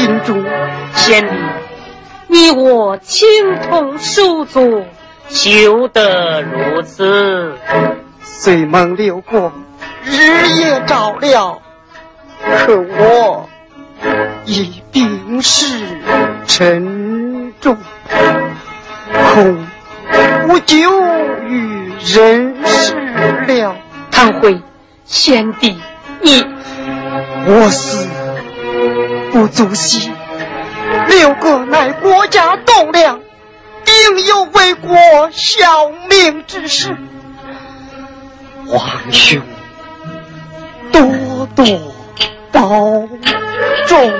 我心中贤弟，你我情同手足，求得如此。虽蒙六哥日夜照料，可我已病逝沉重，恐无久于人世了。唐辉，贤弟，你我死不足惜，六哥乃国家栋梁，定有为国效命之事。皇兄，多多保重。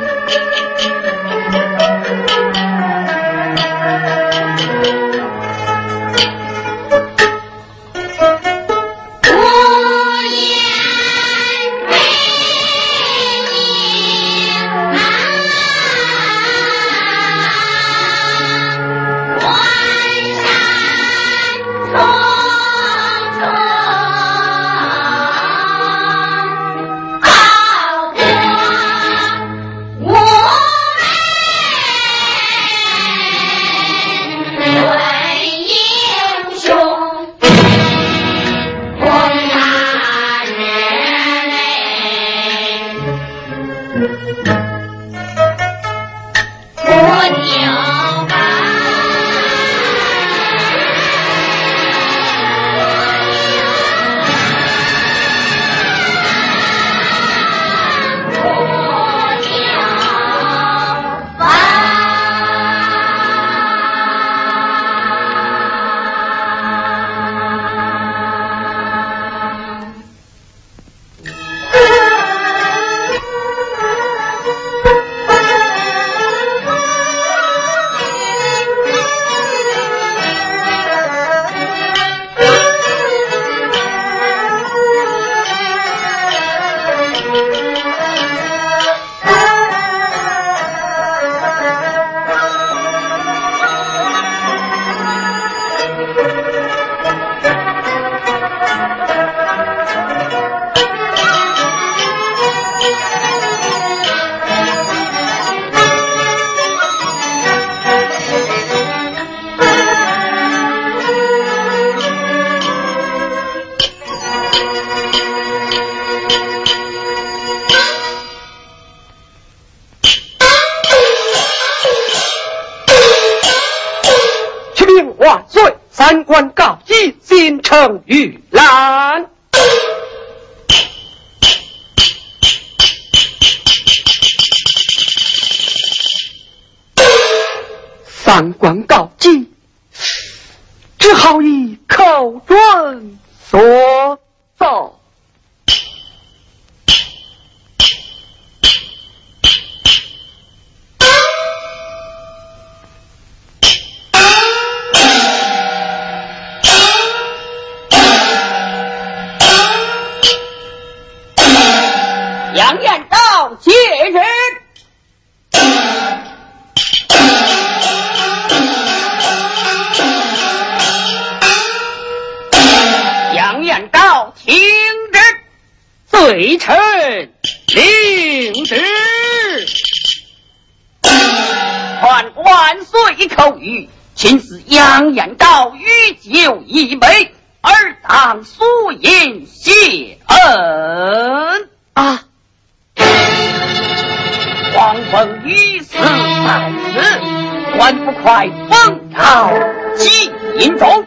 还不快封朝进中？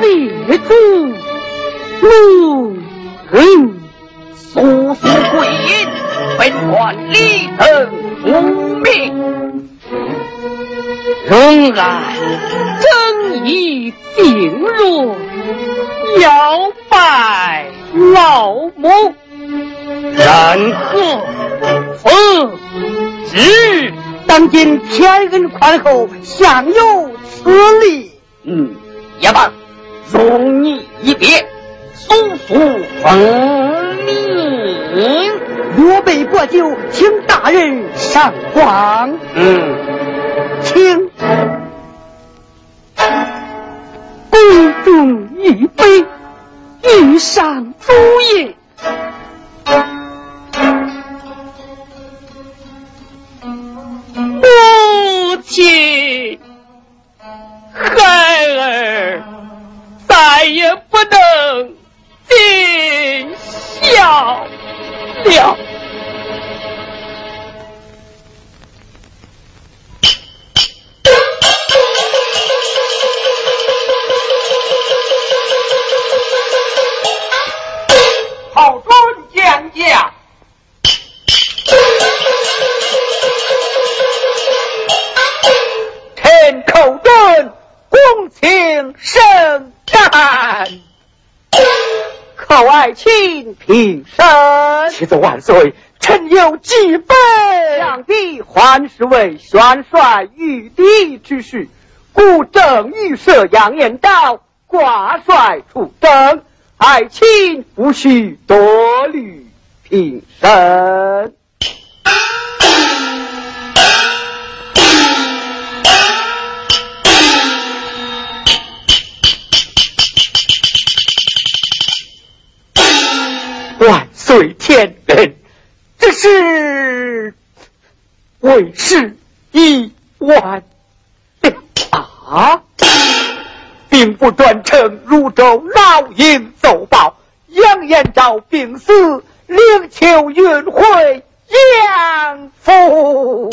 列祖怒人速速归隐，本官立等无名。仍然正义定弱，要拜老母。然何奉旨？当今天恩宽厚享有此礼嗯也罢容你一别速速逢命若被薄酒请大人赏光嗯。请。公众一杯御上足矣亲，孩儿再也不能尽孝了。爱卿平身，启奏万岁，臣有几分。想必还是为元帅御敌之事，故正欲设杨延昭挂帅出征，爱卿无需多虑，平身。天人，这是为时已晚啊！兵部专程汝州老鹰奏报，杨延昭病死，灵柩运回杨府。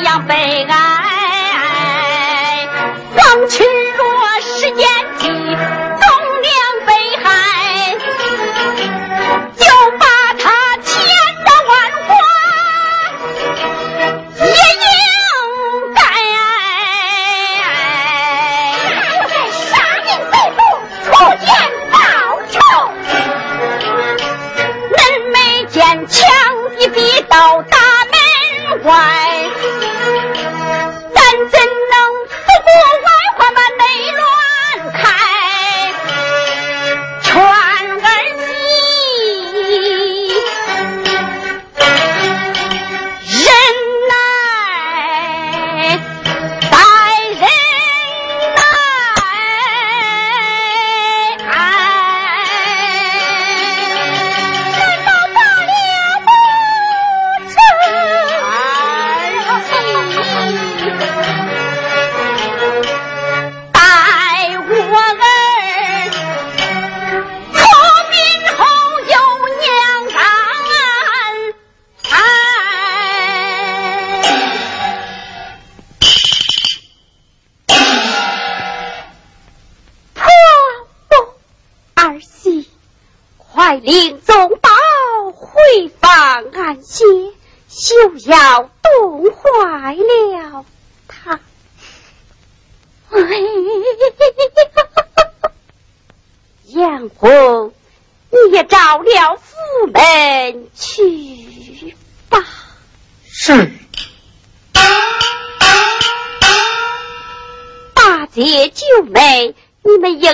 一样悲哀，放弃。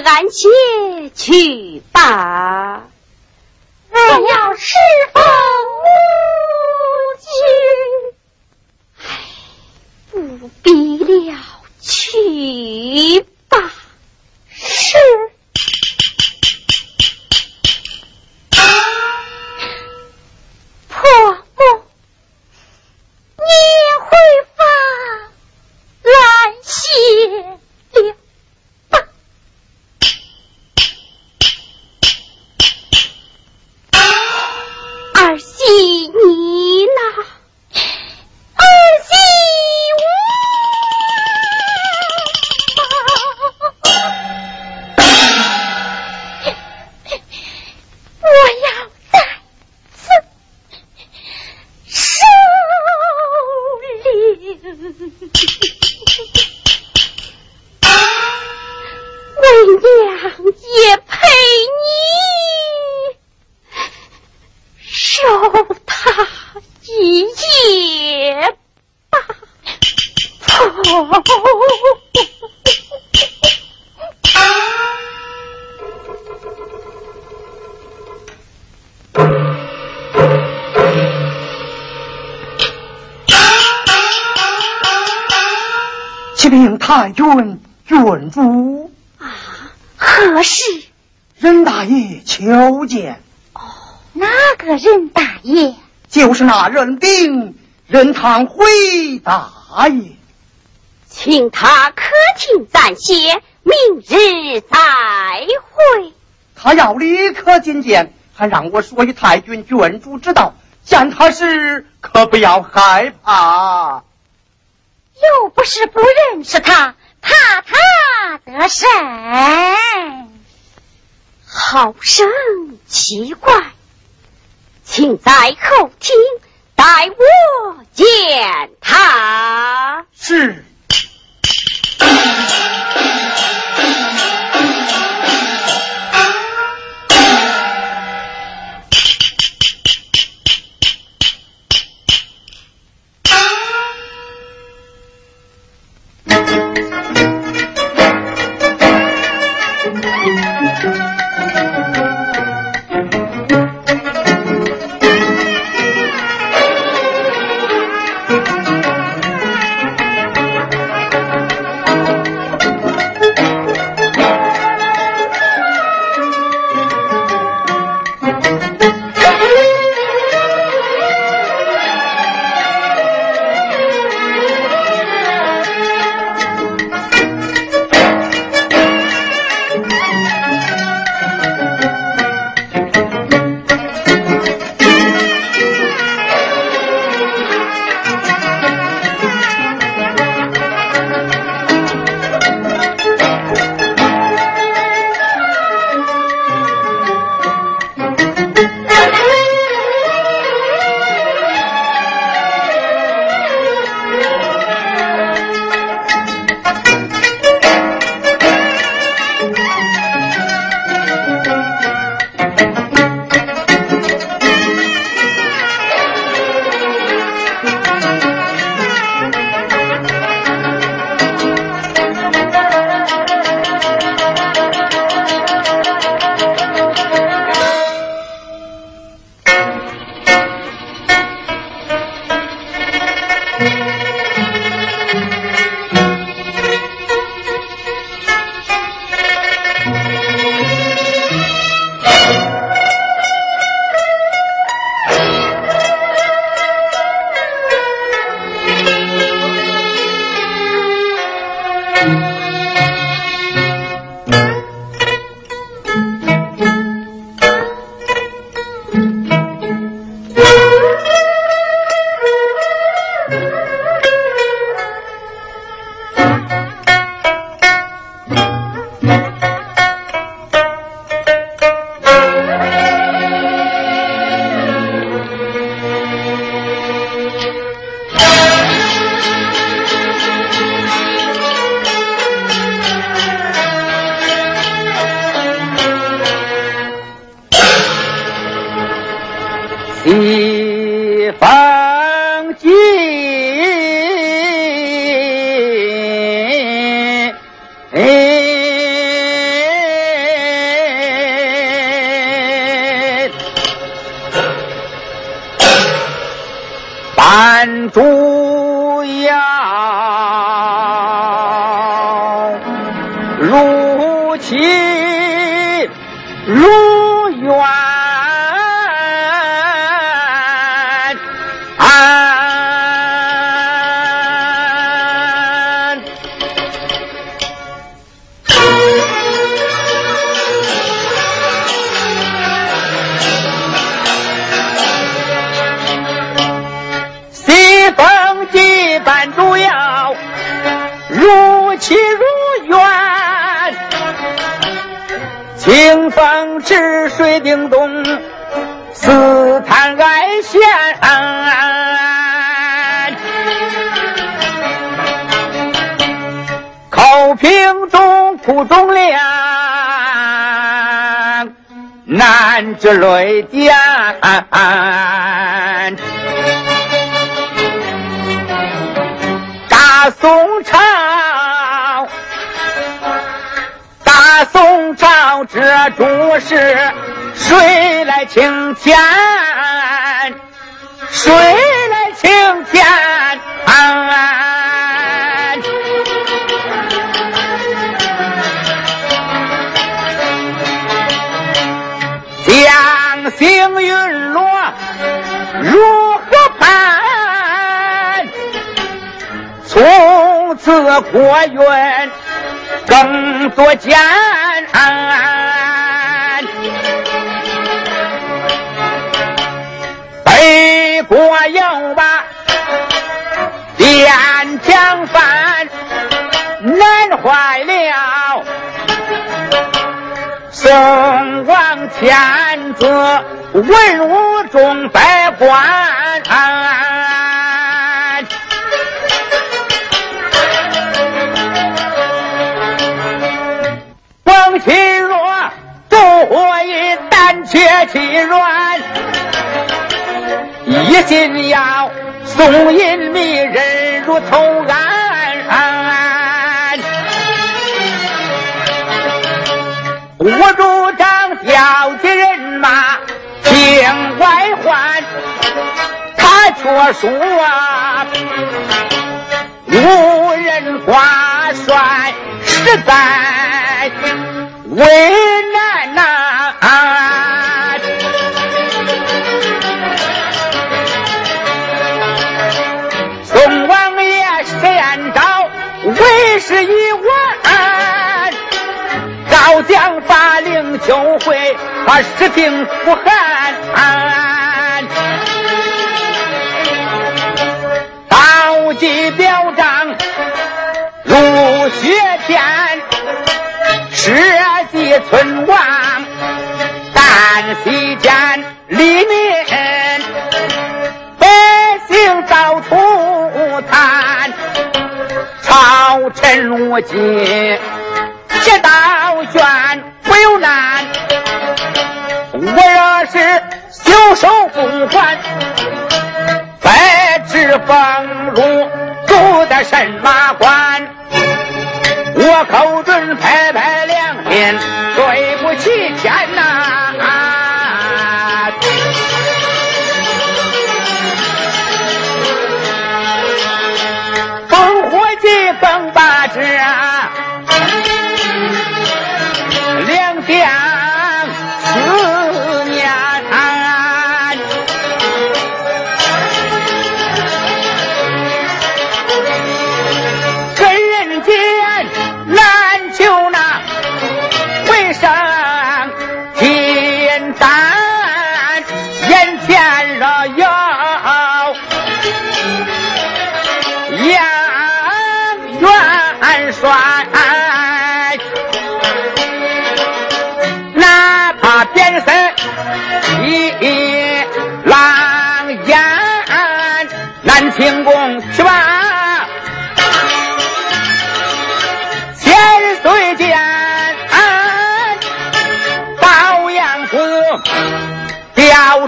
安歇去吧，我要侍奉母亲。唉，不必了，去那人兵任堂回答也，请他客厅暂歇，明日再会。他要立刻觐见，还让我说与太君郡主知道，见他时可不要害怕。又不是不认识他，怕他得甚？好生奇怪，请在后厅待我见他。是。如期如愿。治水叮咚，四叹哀线。口平中苦中凉，难治泪点。大宋。这诸事，谁来请天？谁来请天？将星陨落，如何办？从此国运更多艰。北国有把边疆犯，难坏了。宋王天子文武众百官，王钦若烛火一胆怯气软，一心要送银迷人如头安，我主张调集人马境外还，他却说，无人挂帅实在。为难呐、啊。宋王爷先招为师一万，高将法令求回，把士兵不寒。啊记表彰，入学前，是、啊。存亡，旦夕间黎民。百姓遭涂炭，朝臣无尽，铁道卷不有难。我若是袖手不还，白纸俸禄住在神马关，我口准拍拍良心，借钱呐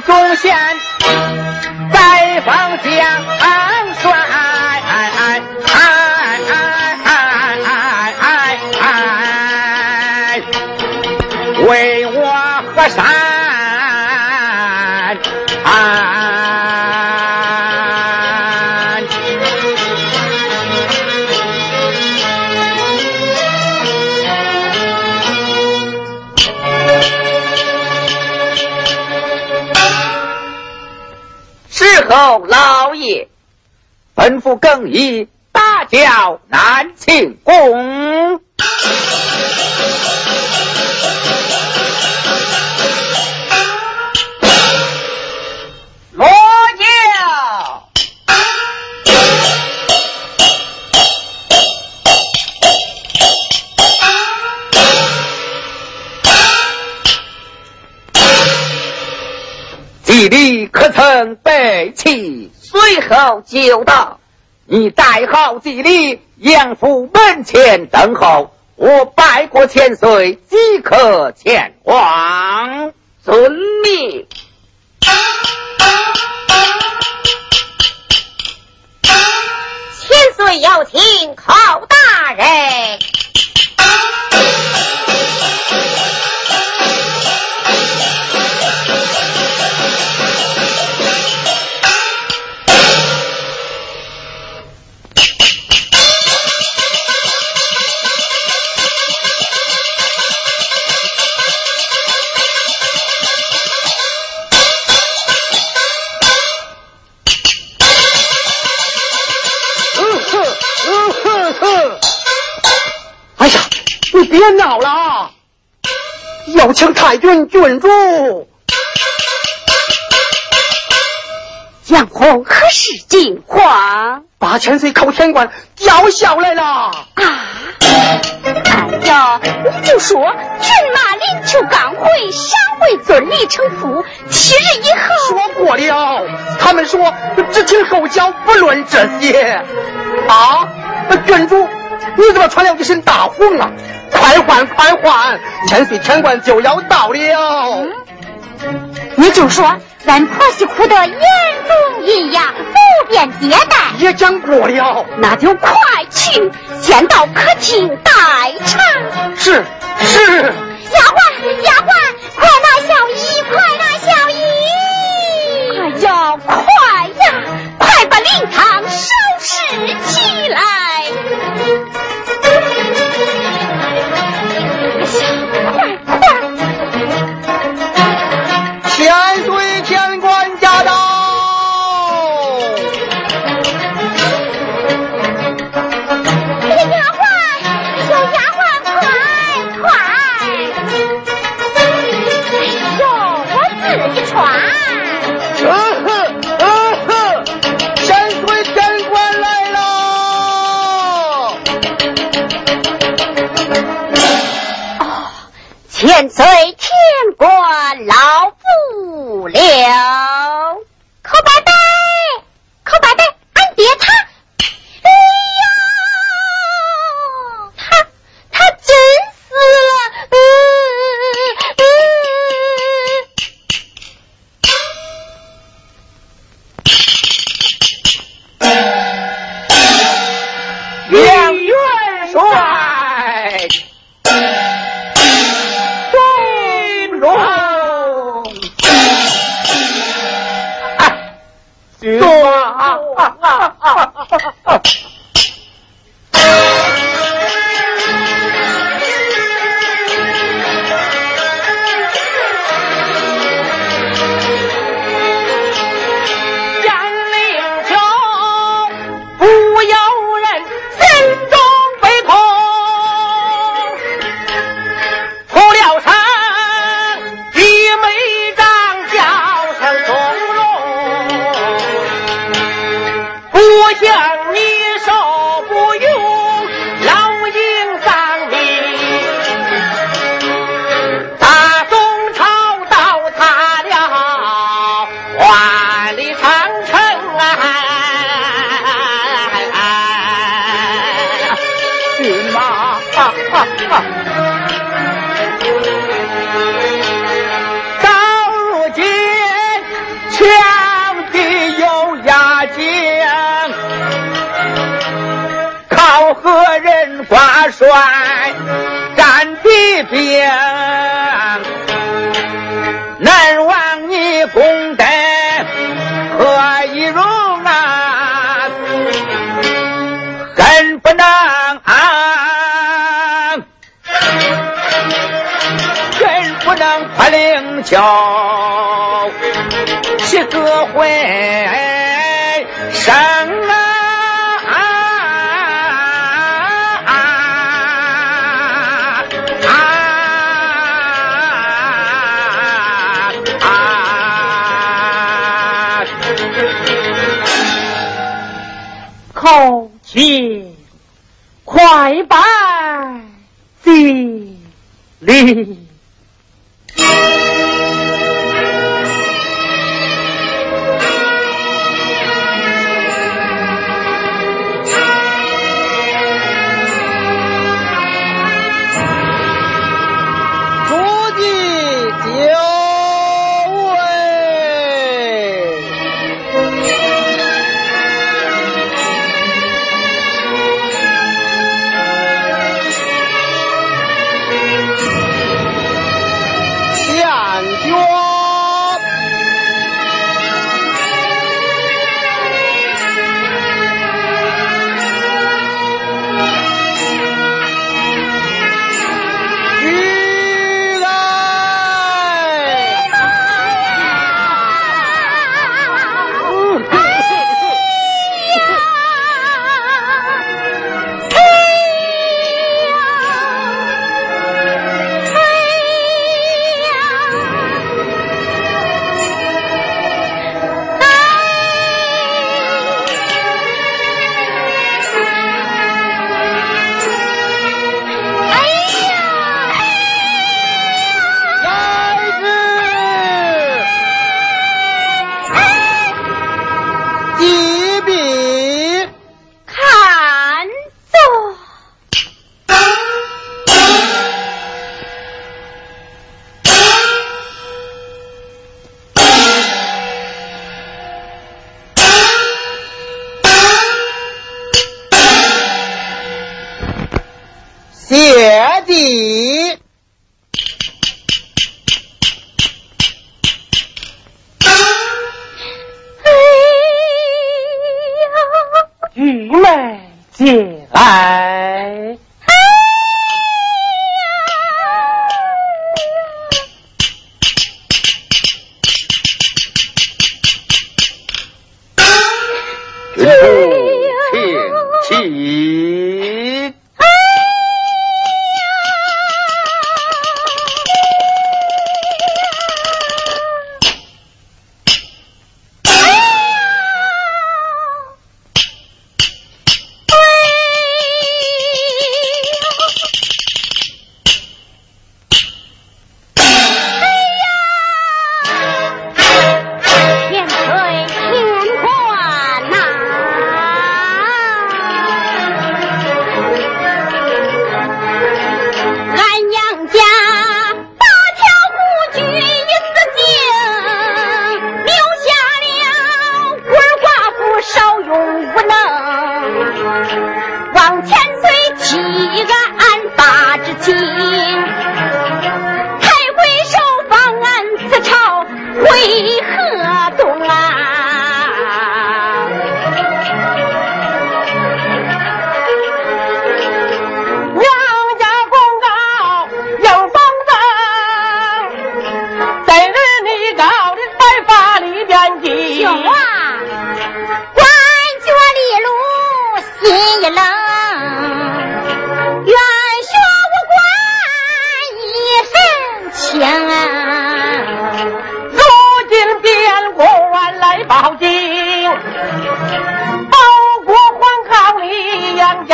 调中县拜访将吩咐更衣大叫南庆宫。落轿。祭礼可曾备齐？随后就到，你带好祭礼，杨府门前等候，我拜过千岁即刻前往。遵命。千岁有请寇大人。别闹了！有请太君郡主。杨红何时进皇？八千岁寇天官叫下来了。啊！哎呀，你就说骏马临秋刚回，上回尊礼成父，七日以后。说过了，他们说只听后脚，不论这些。啊！郡主，你怎么穿了一身大红啊？快换快换！千岁天官就要到了。你就说俺婆媳哭得眼中一样，不便接待。也讲过了，那就快去，先到客厅待茶。是是。丫鬟丫鬟，快拿小衣，快拿小衣！哎呀，快呀，快把灵堂收拾起来。进来。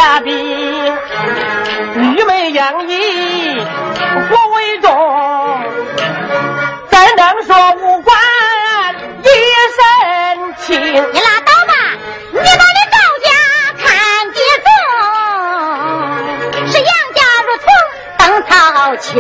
家碧，绿梅养意，我为重，怎能说无关一身轻？你拉倒吧，你把你高家看得重，是杨家如同灯草青。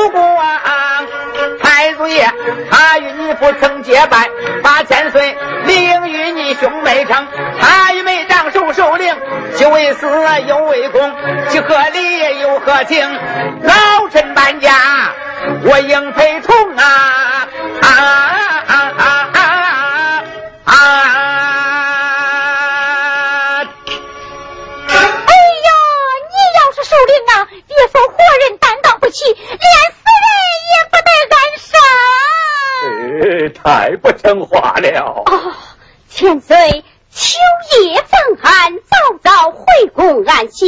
不过啊太祖爷他与你不曾结拜八千岁理应与你兄妹成他与妹长寿寿灵既为私又为公既合理又合情老臣搬家我应陪从太不听话了啊，千岁，秋夜风寒，早早回宫安歇，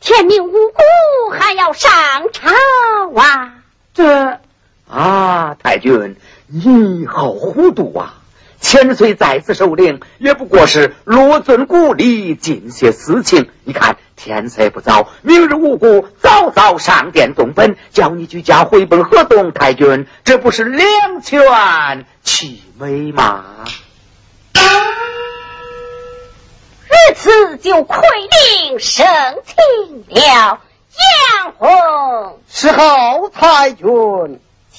天命无辜，还要上朝啊。这啊，太君，你好糊涂啊。千岁在此受令，也不过是落尊故里，尽些私情。你看天色不早，明日无故早早上殿送本，叫你举家回奔河东。太君，这不是两全其美吗？如此就亏令生情了。杨红，是后太君。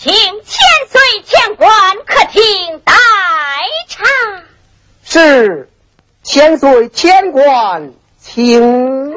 请千岁千官客厅待茶。是，千岁千官，请。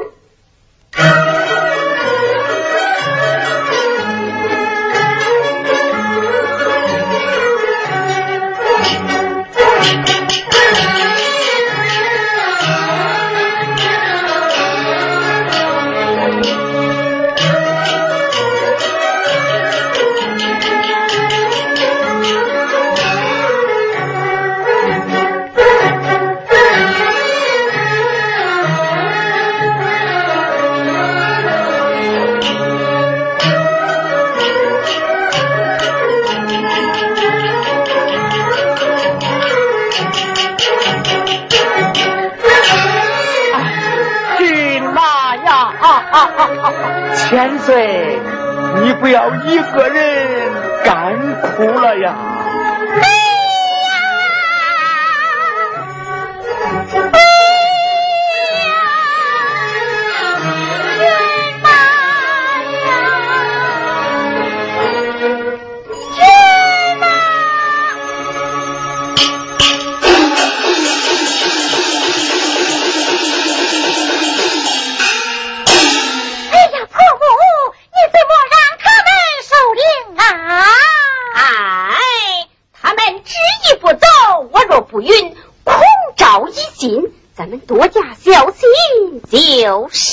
千岁，你不要一个人干哭了呀！游戏。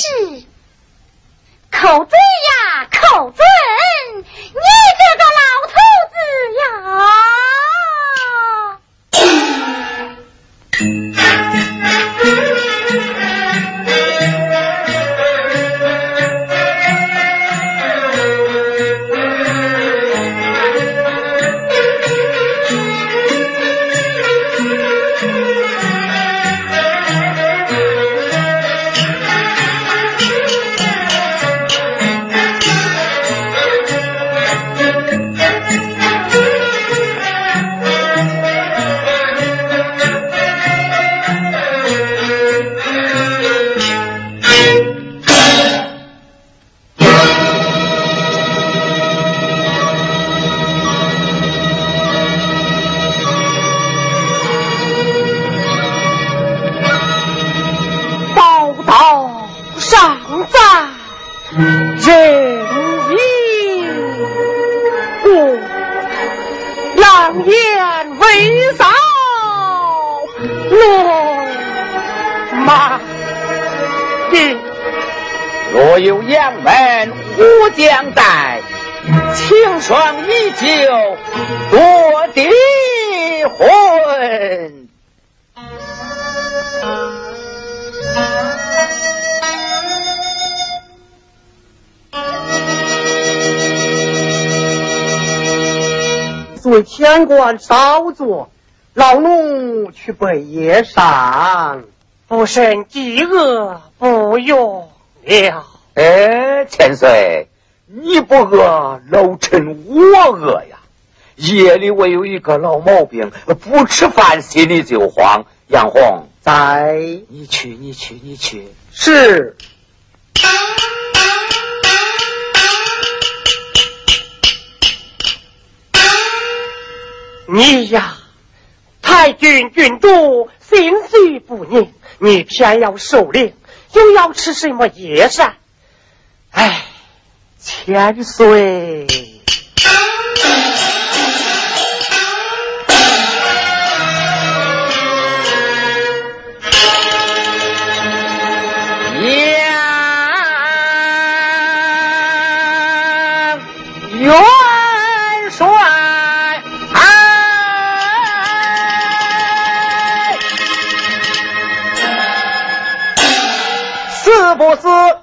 稍坐，老奴去备夜膳。不胜饥饿，不用了。哎，千岁，你不饿，老臣我饿呀。夜里我有一个老毛病，不吃饭心里就慌。杨红，在，你去，你去，你去。是。你呀，太君君主心绪不宁，你偏要受令，又要吃什么夜膳？哎，千岁。不是。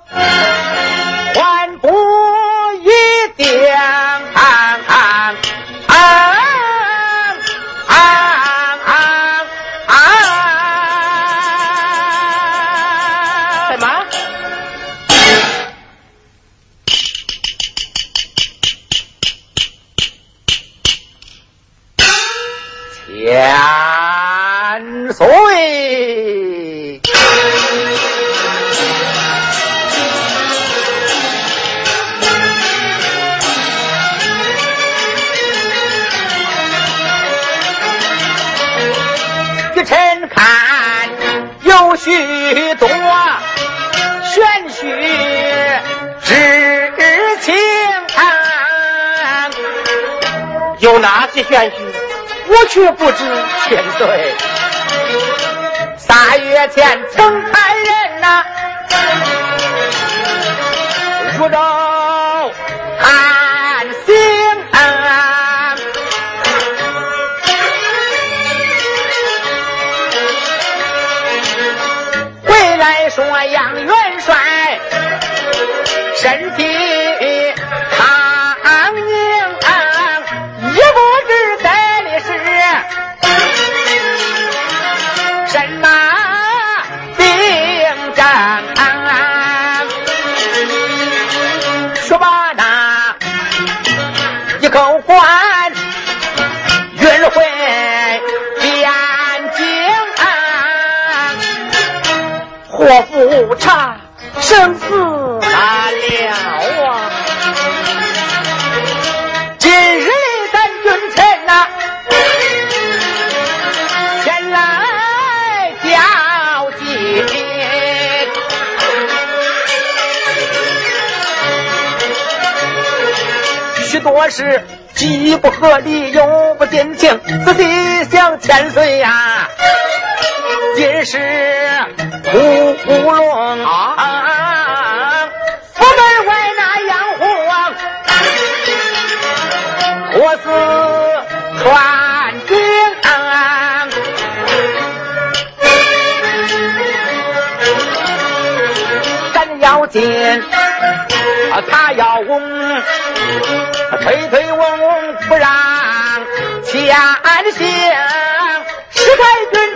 有哪些玄虚，我却不知。天对。三月前曾派人呐，入州祸福差，生死难料啊！今日里咱君臣呐，前来交接，许多事既不合理又不尽情，自己想千岁呀，今是。乌龙啊，府门外那杨虎，我是传经。咱要进，他要翁，推推翁翁不让前行，石太君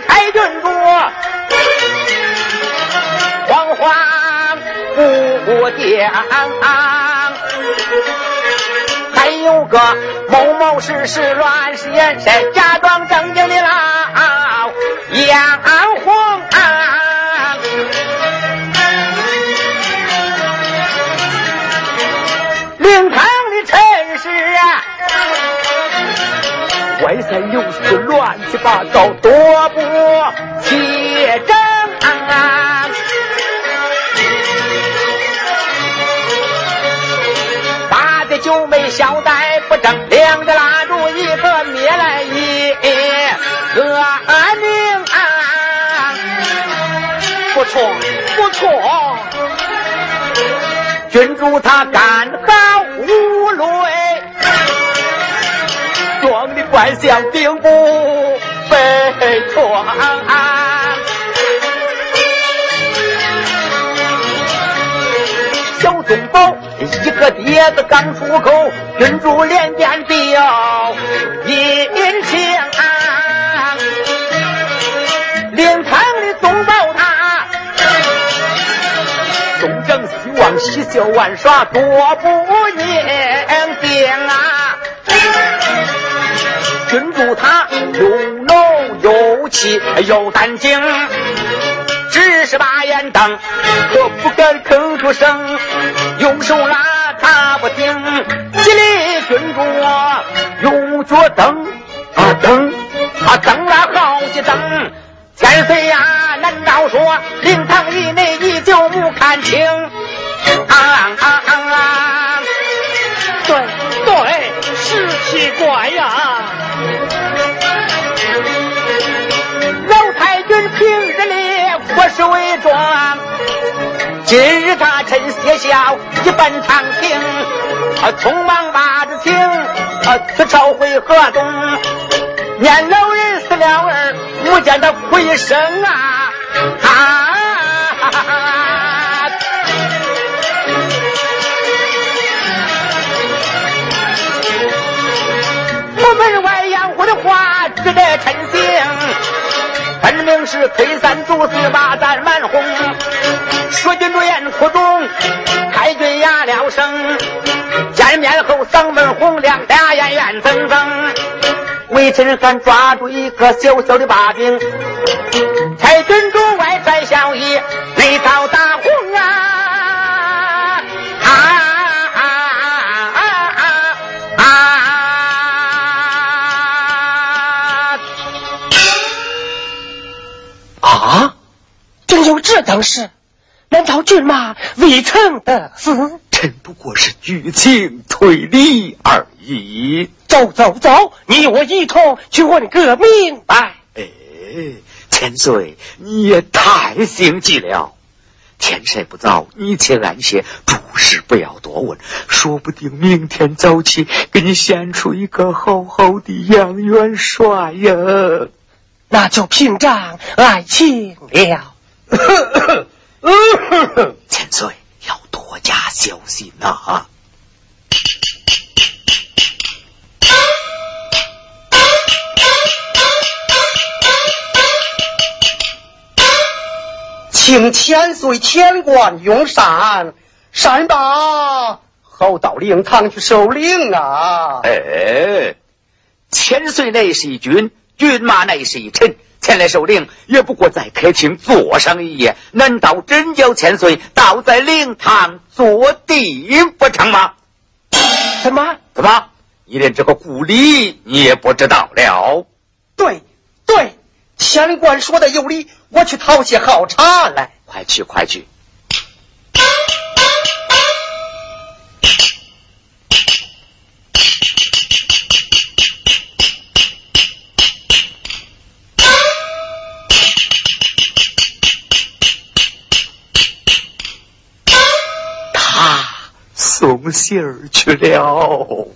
不讲，还有个某某事事乱世眼神，假装正经的老眼红。灵堂的陈氏啊，外三有四乱七八糟，多不齐错不错，君主他干好无累，装的官相并不非错。小宗保。一个碟子刚出口，君主连连表就，玩耍，多不念定啊！君主他又浓又气又胆惊。只是把眼瞪，可不敢吭出声。用手拉他不听，急里君主用脚蹬啊蹬啊蹬了好几蹬。千岁呀，难道说灵堂以内你就没看清？啊啊啊！对对，是奇怪呀。老太君平日里。不是伪装，今日他趁歇笑一奔长亭，啊，匆忙把这情，啊，此朝回河东，念老人死了儿，不见他哭一声啊，啊！我话值得称行。分明是推三阻四把咱瞒哄，说君主言哭中，太君压了声，见面后嗓门洪亮，俩眼圆睁睁。微臣敢抓住一个小小的把柄，才郡主外传小意，内遭大竟有这等事？难道骏马未曾得死？臣不过是剧情推理而已。走走走，你我一同去问个明白。哎，千岁，你也太心急了。天色不早，你且安歇，诸事不要多问。说不定明天早起给你献出一个好好的杨元帅呀。那就凭仗爱情了。千岁要多加小心呐！啊请千岁千官用膳，膳罢后到灵堂去守灵啊！哎，千岁乃是一君，骏马乃是一臣。前来守灵，也不过在客厅坐上一夜，难道真叫千岁倒在灵堂坐地不成吗？什么？怎么？你连这个故里你也不知道了？对对，县官说的有理，我去讨些好茶来。快去快去！送信儿去了。